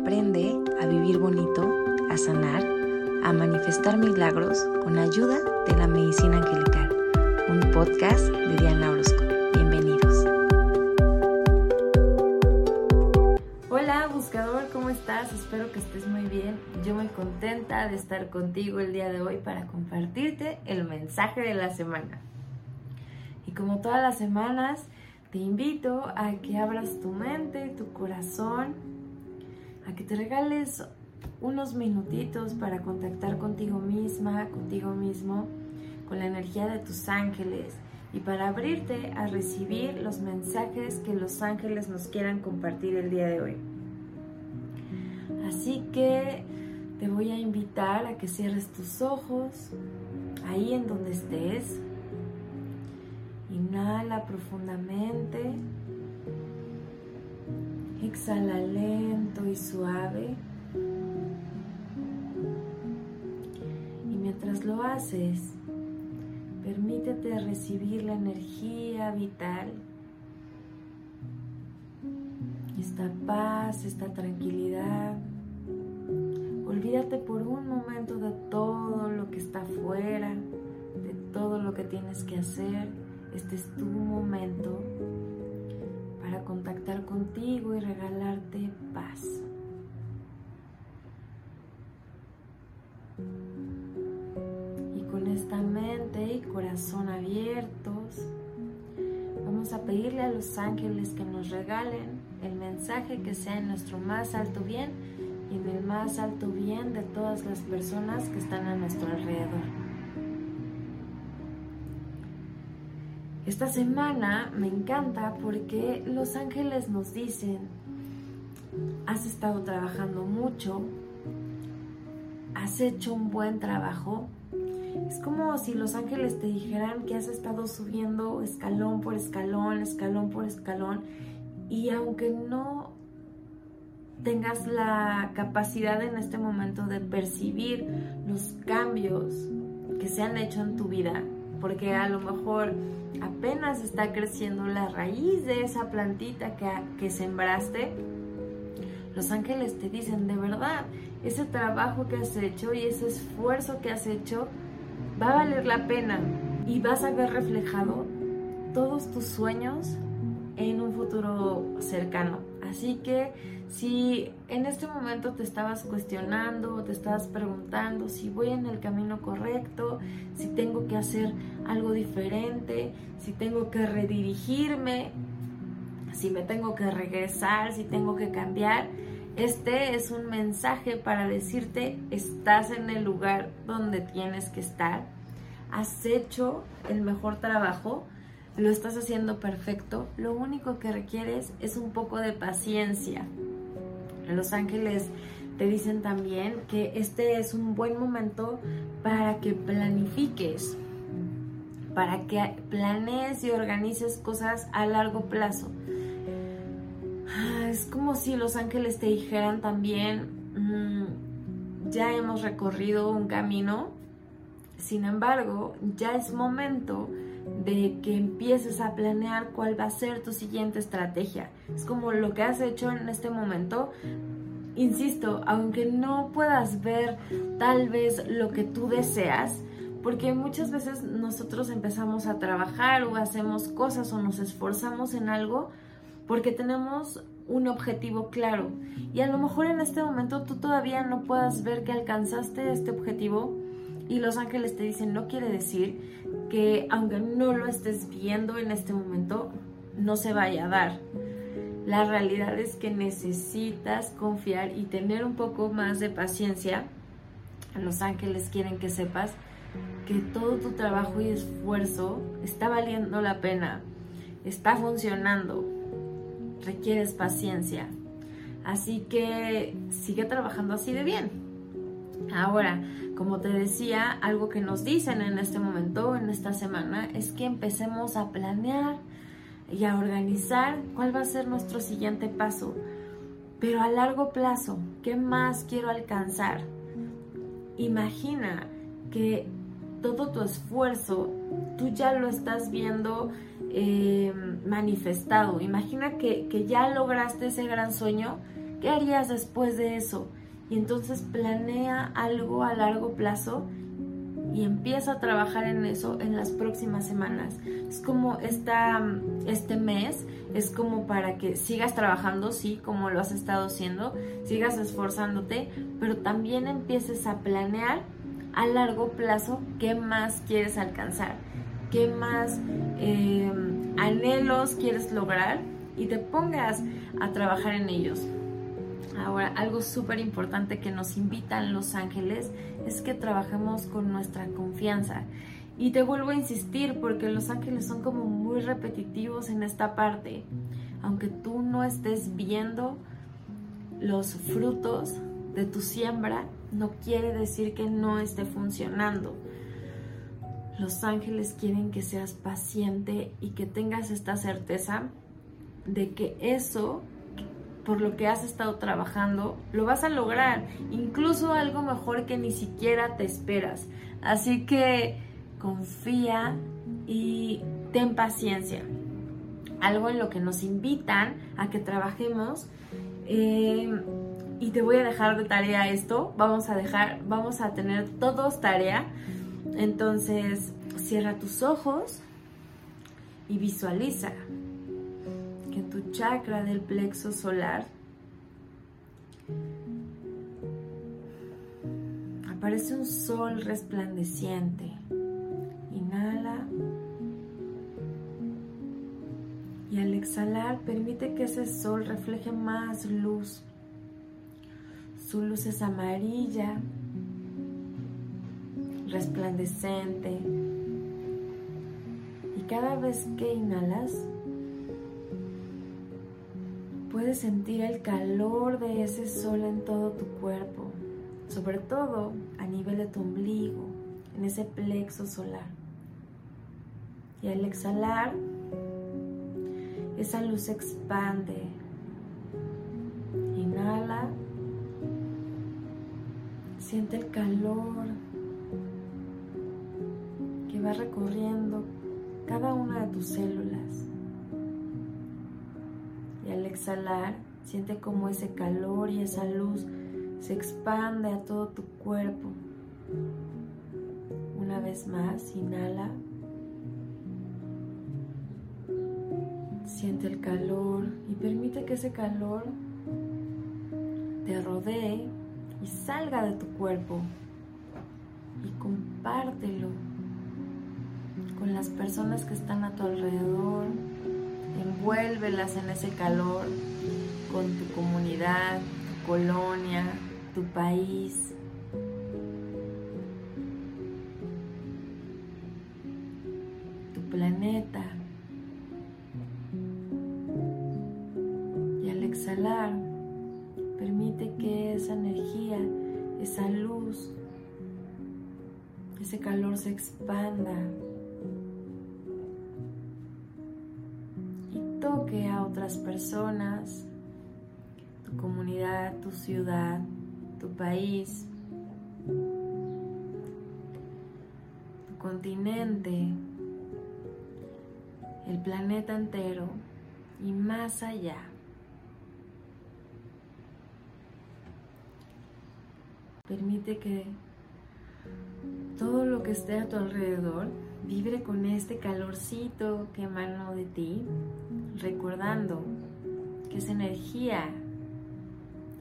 Aprende a vivir bonito, a sanar, a manifestar milagros con ayuda de la medicina angelical. Un podcast de Diana Orozco. Bienvenidos. Hola buscador, ¿cómo estás? Espero que estés muy bien. Yo muy contenta de estar contigo el día de hoy para compartirte el mensaje de la semana. Y como todas las semanas, te invito a que abras tu mente, tu corazón, a que te regales unos minutitos para contactar contigo misma, contigo mismo, con la energía de tus ángeles y para abrirte a recibir los mensajes que los ángeles nos quieran compartir el día de hoy. Así que te voy a invitar a que cierres tus ojos ahí en donde estés Inhala profundamente. Exhala lento y suave. Y mientras lo haces, permítete recibir la energía vital, esta paz, esta tranquilidad. Olvídate por un momento de todo lo que está afuera, de todo lo que tienes que hacer este es tu momento contactar contigo y regalarte paz. Y con esta mente y corazón abiertos, vamos a pedirle a los ángeles que nos regalen el mensaje que sea en nuestro más alto bien y en el más alto bien de todas las personas que están a nuestro alrededor. Esta semana me encanta porque los ángeles nos dicen, has estado trabajando mucho, has hecho un buen trabajo. Es como si los ángeles te dijeran que has estado subiendo escalón por escalón, escalón por escalón, y aunque no tengas la capacidad en este momento de percibir los cambios que se han hecho en tu vida, porque a lo mejor apenas está creciendo la raíz de esa plantita que, que sembraste, los ángeles te dicen, de verdad, ese trabajo que has hecho y ese esfuerzo que has hecho va a valer la pena y vas a ver reflejado todos tus sueños en un futuro cercano. Así que si en este momento te estabas cuestionando, te estabas preguntando si voy en el camino correcto, si tengo que hacer algo diferente, si tengo que redirigirme, si me tengo que regresar, si tengo que cambiar, este es un mensaje para decirte, estás en el lugar donde tienes que estar, has hecho el mejor trabajo, lo estás haciendo perfecto, lo único que requieres es un poco de paciencia. Los ángeles te dicen también que este es un buen momento para que planifiques, para que planees y organices cosas a largo plazo. Ah, es como si los ángeles te dijeran también, mm, ya hemos recorrido un camino, sin embargo, ya es momento de que empieces a planear cuál va a ser tu siguiente estrategia. Es como lo que has hecho en este momento. Insisto, aunque no puedas ver tal vez lo que tú deseas, porque muchas veces nosotros empezamos a trabajar o hacemos cosas o nos esforzamos en algo porque tenemos un objetivo claro. Y a lo mejor en este momento tú todavía no puedas ver que alcanzaste este objetivo y los ángeles te dicen, no quiere decir que aunque no lo estés viendo en este momento, no se vaya a dar. La realidad es que necesitas confiar y tener un poco más de paciencia. Los ángeles quieren que sepas que todo tu trabajo y esfuerzo está valiendo la pena, está funcionando, requieres paciencia. Así que sigue trabajando así de bien. Ahora, como te decía, algo que nos dicen en este momento, en esta semana, es que empecemos a planear y a organizar cuál va a ser nuestro siguiente paso. Pero a largo plazo, ¿qué más quiero alcanzar? Imagina que todo tu esfuerzo, tú ya lo estás viendo eh, manifestado. Imagina que, que ya lograste ese gran sueño ¿Qué harías después de eso? Y entonces planea algo a largo plazo y empieza a trabajar en eso en las próximas semanas. Es como esta, este mes, es como para que sigas trabajando, sí, como lo has estado haciendo, sigas esforzándote, pero también empieces a planear a largo plazo qué más quieres alcanzar, qué más eh, anhelos quieres lograr y te pongas a trabajar en ellos. Ahora, algo súper importante que nos invitan los ángeles es que trabajemos con nuestra confianza. Y te vuelvo a insistir porque los ángeles son como muy repetitivos en esta parte. Aunque tú no estés viendo los frutos de tu siembra, no quiere decir que no esté funcionando. Los ángeles quieren que seas paciente y que tengas esta certeza de que eso por lo que has estado trabajando, lo vas a lograr, incluso algo mejor que ni siquiera te esperas. Así que confía y ten paciencia. Algo en lo que nos invitan a que trabajemos. Eh, y te voy a dejar de tarea esto. Vamos a dejar, vamos a tener todos tarea. Entonces, cierra tus ojos y visualiza tu chakra del plexo solar aparece un sol resplandeciente. Inhala. Y al exhalar permite que ese sol refleje más luz. Su luz es amarilla, resplandecente. Y cada vez que inhalas, Puedes sentir el calor de ese sol en todo tu cuerpo, sobre todo a nivel de tu ombligo, en ese plexo solar. Y al exhalar, esa luz se expande. Inhala. Siente el calor que va recorriendo cada una de tus células exhalar, siente como ese calor y esa luz se expande a todo tu cuerpo. Una vez más, inhala. Siente el calor y permite que ese calor te rodee y salga de tu cuerpo y compártelo con las personas que están a tu alrededor, envuélvelas en ese calor con tu comunidad, tu colonia, tu país. tu planeta. Y al exhalar, permite que esa energía, esa luz, ese calor se expanda toque a otras personas, tu comunidad, tu ciudad, tu país, tu continente, el planeta entero y más allá. Permite que todo lo que esté a tu alrededor vibre con este calorcito que emanó de ti, recordando que esa energía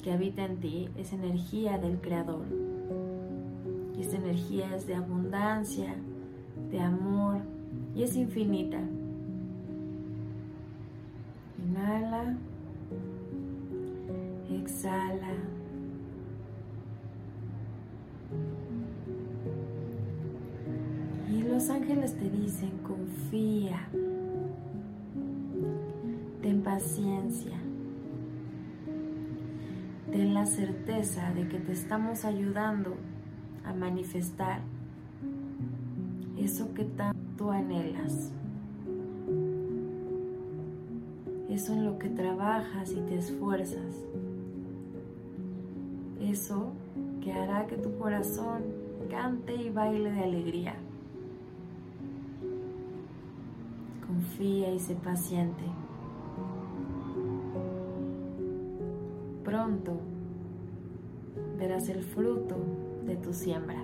que habita en ti es energía del Creador. Y esta energía es de abundancia, de amor y es infinita. Inhala, exhala. Los ángeles te dicen, confía, ten paciencia, ten la certeza de que te estamos ayudando a manifestar eso que tanto anhelas, eso en lo que trabajas y te esfuerzas, eso que hará que tu corazón cante y baile de alegría. Confía y sé paciente. pronto verás el fruto de tu siembra.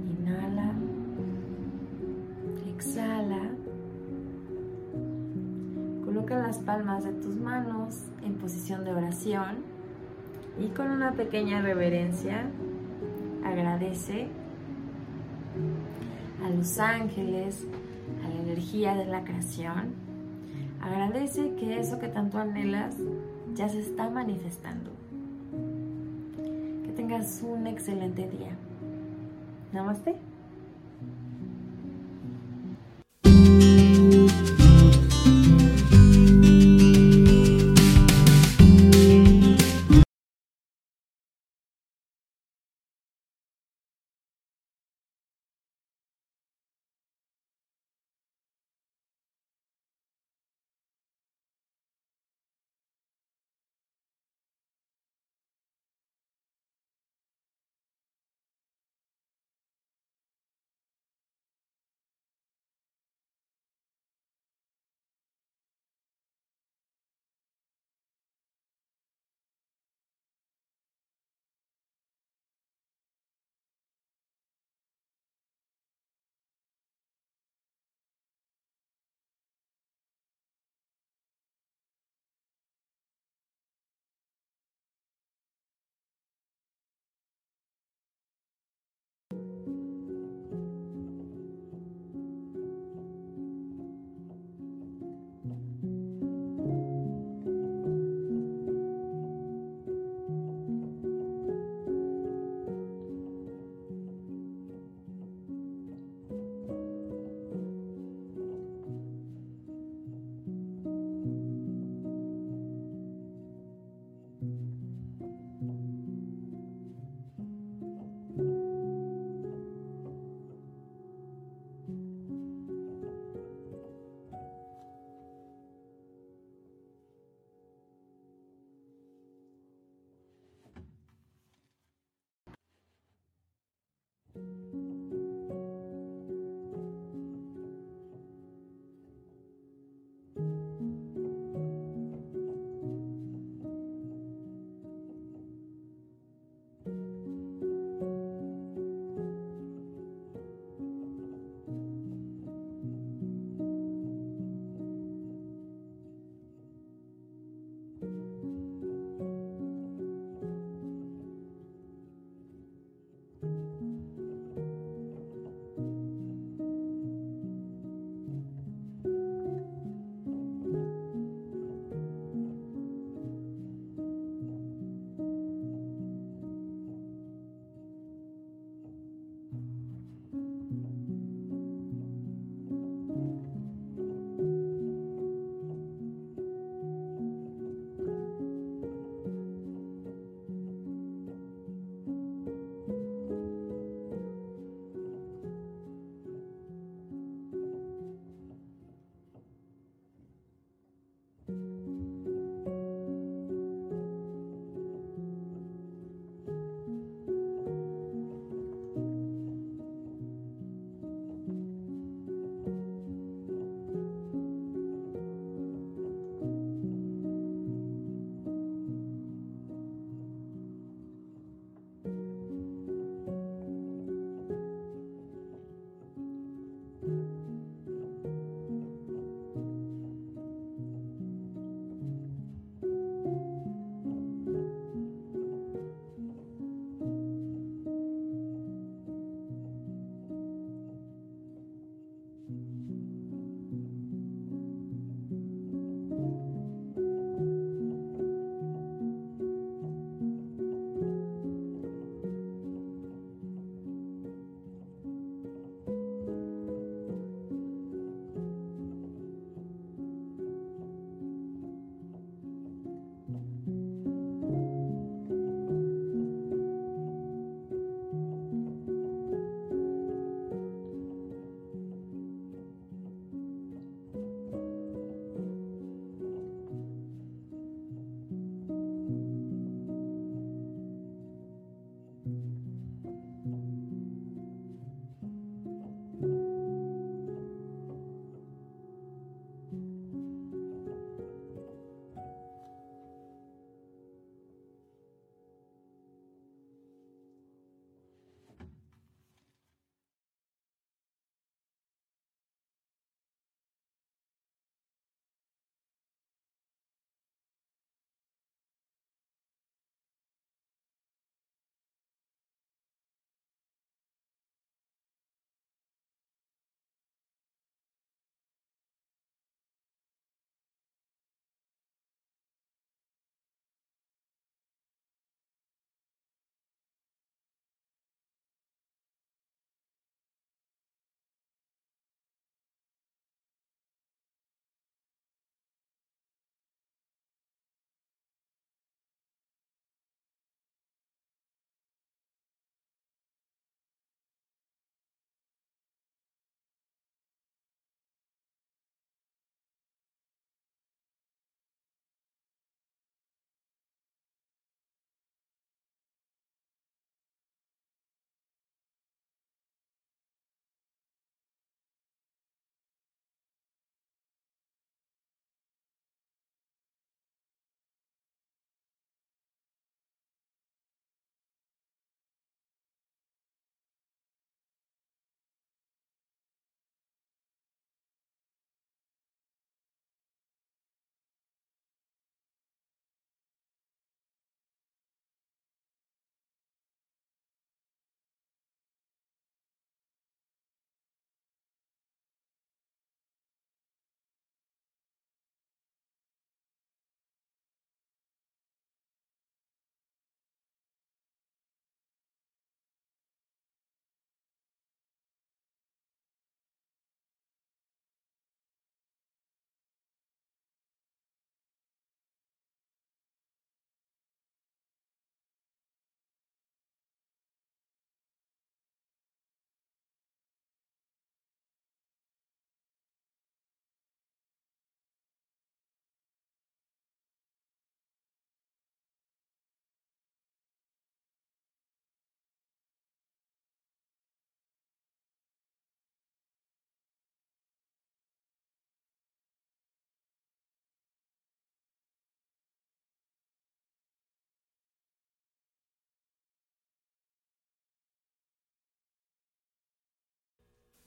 Inhala, exhala. Coloca las palmas de tus manos en posición de oración y con una pequeña reverencia agradece los ángeles, a la energía de la creación. Agradece que eso que tanto anhelas ya se está manifestando. Que tengas un excelente día. Namaste.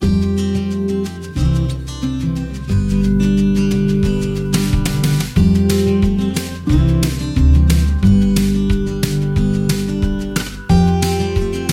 Thank you.